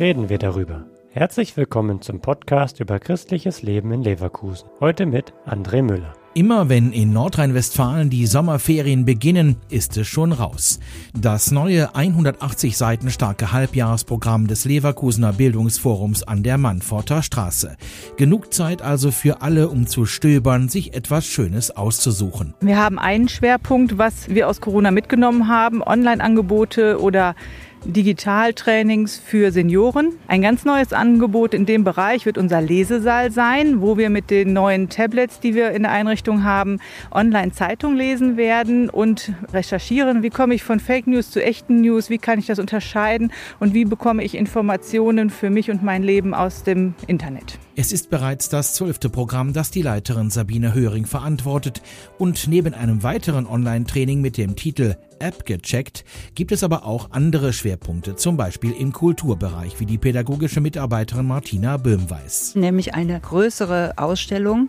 reden wir darüber. Herzlich willkommen zum Podcast über christliches Leben in Leverkusen. Heute mit André Müller. Immer wenn in Nordrhein-Westfalen die Sommerferien beginnen, ist es schon raus. Das neue 180 Seiten starke Halbjahresprogramm des Leverkusener Bildungsforums an der Mannforter Straße. Genug Zeit also für alle, um zu stöbern, sich etwas Schönes auszusuchen. Wir haben einen Schwerpunkt, was wir aus Corona mitgenommen haben, Online-Angebote oder Digitaltrainings für Senioren. Ein ganz neues Angebot in dem Bereich wird unser Lesesaal sein, wo wir mit den neuen Tablets, die wir in der Einrichtung haben, Online-Zeitung lesen werden und recherchieren, wie komme ich von Fake News zu echten News, wie kann ich das unterscheiden und wie bekomme ich Informationen für mich und mein Leben aus dem Internet. Es ist bereits das zwölfte Programm, das die Leiterin Sabine Höring verantwortet und neben einem weiteren Online-Training mit dem Titel App gecheckt gibt es aber auch andere Schwerpunkte, zum Beispiel im Kulturbereich, wie die pädagogische Mitarbeiterin Martina Böhm weiß. Nämlich eine größere Ausstellung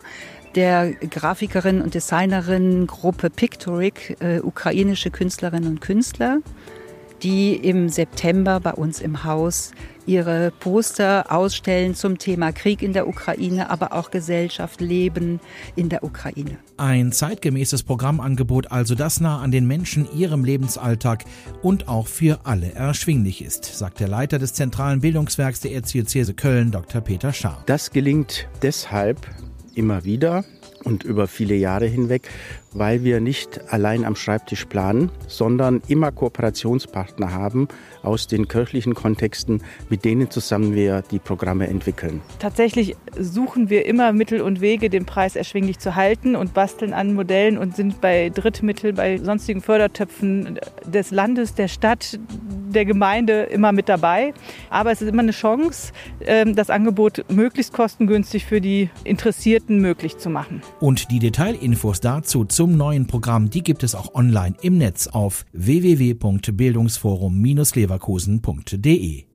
der Grafikerin und Designerin Gruppe Pictoric, äh, ukrainische Künstlerinnen und Künstler die im September bei uns im Haus ihre Poster ausstellen zum Thema Krieg in der Ukraine, aber auch Gesellschaft, Leben in der Ukraine. Ein zeitgemäßes Programmangebot, also das nah an den Menschen, ihrem Lebensalltag und auch für alle erschwinglich ist, sagt der Leiter des zentralen Bildungswerks der Erzdiözese Köln, Dr. Peter Schaar. Das gelingt deshalb immer wieder, und über viele Jahre hinweg, weil wir nicht allein am Schreibtisch planen, sondern immer Kooperationspartner haben aus den kirchlichen Kontexten, mit denen zusammen wir die Programme entwickeln. Tatsächlich suchen wir immer Mittel und Wege, den Preis erschwinglich zu halten und basteln an Modellen und sind bei Drittmitteln, bei sonstigen Fördertöpfen des Landes, der Stadt, der Gemeinde immer mit dabei. Aber es ist immer eine Chance, ähm, das Angebot möglichst kostengünstig für die Interessierten möglich zu machen. Und die Detailinfos dazu zum neuen Programm, die gibt es auch online im Netz auf www.bildungsforum-leverkusen.de.